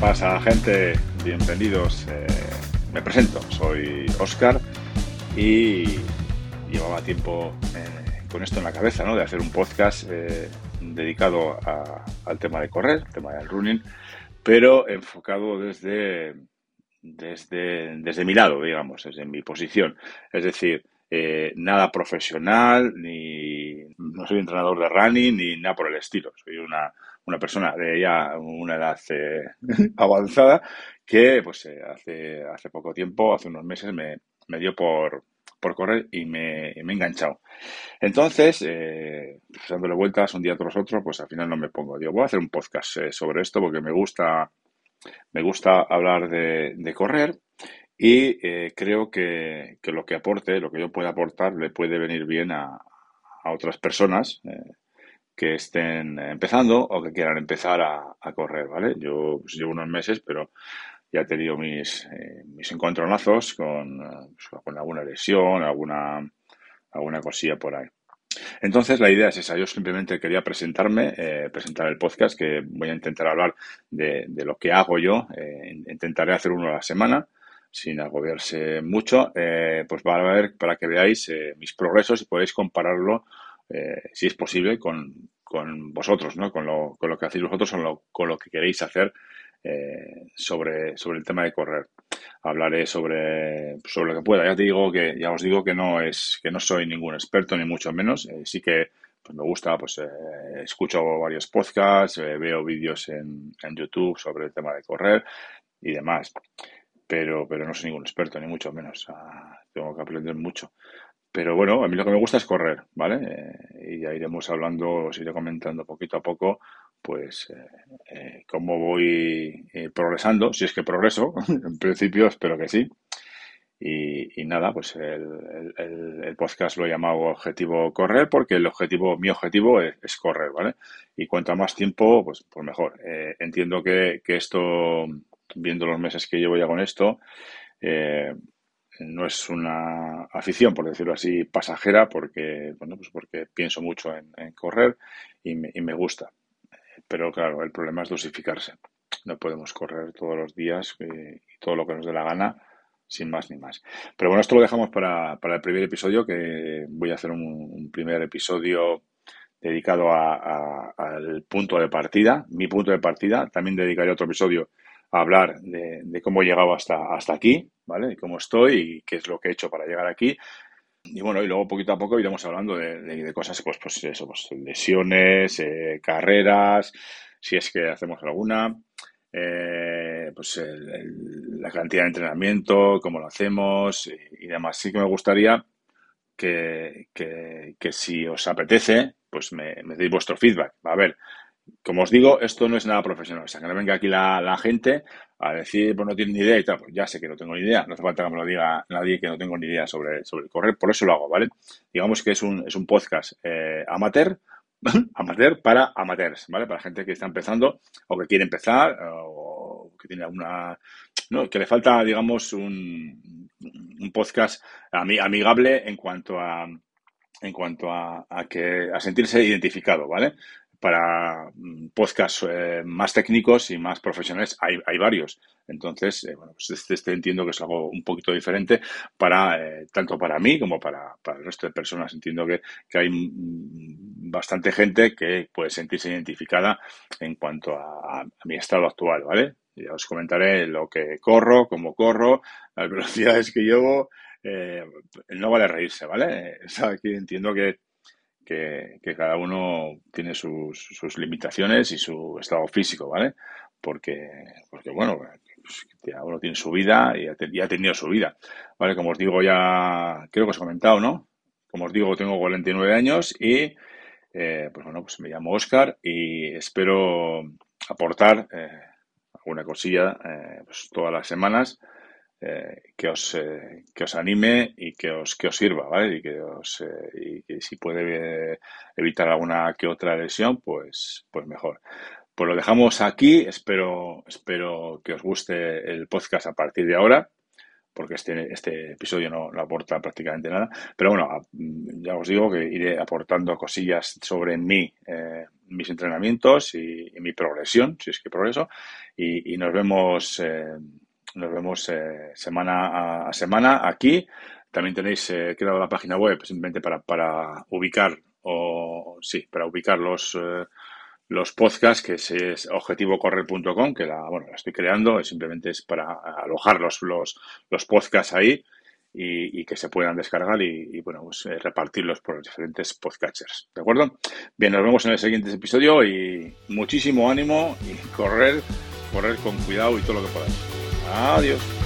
¿Qué pasa, gente? Bienvenidos. Eh, me presento, soy Oscar y llevaba tiempo eh, con esto en la cabeza, ¿no? De hacer un podcast eh, dedicado al tema de correr, el tema del running, pero enfocado desde, desde, desde mi lado, digamos, desde mi posición. Es decir, nada profesional, ni no soy entrenador de running, ni nada por el estilo. Soy una una persona de ya una edad eh, avanzada que pues eh, hace, hace poco tiempo, hace unos meses, me, me dio por, por correr y me, me he enganchado. Entonces, eh, pues, dándole vueltas un día tras otro, pues al final no me pongo. Digo, voy a hacer un podcast eh, sobre esto porque me gusta, me gusta hablar de, de correr y creo que, que, lo que aporte, lo que yo pueda aportar, le puede venir bien a, a otras personas que estén empezando o que quieran empezar a, correr, ¿vale? Yo pues, llevo unos meses, pero ya he tenido mis, eh, mis encontronazos con, pues, con alguna lesión, alguna, alguna cosilla por ahí. Entonces, la idea es esa. Yo simplemente quería presentarme, eh, presentar el podcast, que voy a intentar hablar de, de lo que hago yo. Eh, intentaré hacer uno a la semana, sin agobiarse mucho. pues va a ver para que veáis mis progresos y podéis compararlo eh, si es posible, con, con vosotros, ¿no? Con lo, con lo, que hacéis vosotros o con lo que queréis hacer eh, sobre, sobre el tema de correr. Hablaré sobre, sobre lo que pueda. Ya te digo que, ya os digo que no es, que no soy ningún experto, ni mucho menos. Eh, sí que pues me gusta, pues escucho varios podcasts, veo vídeos en, en YouTube sobre el tema de correr y demás. Pero, pero no soy ningún experto, ni mucho menos. tengo que aprender mucho. Pero bueno, a mí lo que me gusta es correr, ¿vale? Eh, y ya iremos hablando, os iré comentando poquito a poco, pues, eh, eh, cómo voy progresando, si es que progreso, en principio espero que sí. Y, nada, pues el, el, podcast lo he llamado Objetivo Correr porque el objetivo, mi objetivo es, correr, ¿vale? Y cuanto más tiempo, pues, pues mejor. entiendo que, que esto, viendo los meses que llevo ya con esto, eh, no es una afición, por decirlo así, pasajera, porque, bueno, pues porque pienso mucho en, correr y me, y me, gusta. Pero claro, el problema es dosificarse. No podemos correr todos los días y, todo lo que nos dé la gana, sin más ni más. Pero bueno, esto lo dejamos para, para el primer episodio, que voy a hacer un, primer episodio dedicado al punto de partida, mi punto de partida. También dedicaré otro episodio hablar de, cómo he llegado hasta, hasta aquí, ¿vale? Y cómo estoy y qué es lo que he hecho para llegar aquí. Y bueno, y luego poquito a poco iremos hablando de, de, cosas, pues, pues eso, pues lesiones, eh, carreras, si es que hacemos alguna, eh, pues la cantidad de entrenamiento, cómo lo hacemos y, demás. Sí que me gustaría que, que, que si os apetece, pues me, me deis vuestro feedback. A ver, como os digo, esto no es nada profesional. O sea, que no venga aquí la, la gente a decir, pues no tiene ni idea y tal. Pues ya sé que no tengo ni idea. No hace falta que me lo diga nadie que no tengo ni idea sobre, sobre el correr. Por eso lo hago, ¿vale? Digamos que es un, es un podcast eh, amateur, amateur para amateurs, ¿vale? Para gente que está empezando o que quiere empezar o que tiene alguna... No, que le falta, digamos, un, un podcast amigable en cuanto a en cuanto a, a, que a sentirse identificado, ¿vale? Para mm, podcasts eh, más técnicos y más profesionales hay, hay varios. Entonces, eh, bueno, pues este, este, entiendo que es algo un poquito diferente para eh, tanto para mí como para, para, el resto de personas. Entiendo que, que, hay mm, bastante gente que puede sentirse identificada en cuanto a, mi estado actual, ¿vale? Ya os comentaré lo que corro, cómo corro, las velocidades que llevo. no vale reírse, ¿vale? Aquí entiendo que que, cada uno tiene sus, limitaciones y su estado físico, ¿vale? Porque, porque bueno, pues, cada uno tiene su vida y ha, tenido su vida, ¿vale? Como os digo ya, creo que os he comentado, ¿no? Como os digo, tengo 49 años y, eh, pues bueno, pues me llamo Oscar y espero aportar eh, alguna cosilla eh, pues todas las semanas eh, que, os, eh, que os anime y que os, que os sirva, ¿vale? Y que, os, eh, y que si puede evitar alguna que otra lesión, pues, pues mejor. Pues lo dejamos aquí. Espero, espero que os guste el podcast a partir de ahora, porque este, este episodio no, no aporta prácticamente nada. Pero bueno, ya os digo que iré aportando cosillas sobre mí mis entrenamientos y, mi progresión, si es que progreso, y, nos vemos, nos vemos semana a, semana aquí. También tenéis creado la página web simplemente para, para ubicar o sí, para ubicar los los podcasts, que es, objetivocorrer.com, que la, bueno, la estoy creando, simplemente es para alojar los, los, los podcasts ahí y, que se puedan descargar y, bueno, pues, eh, repartirlos por los diferentes podcatchers. ¿De acuerdo? Bien, nos vemos en el siguiente episodio y muchísimo ánimo y correr, correr con cuidado y todo lo que podáis. Adiós.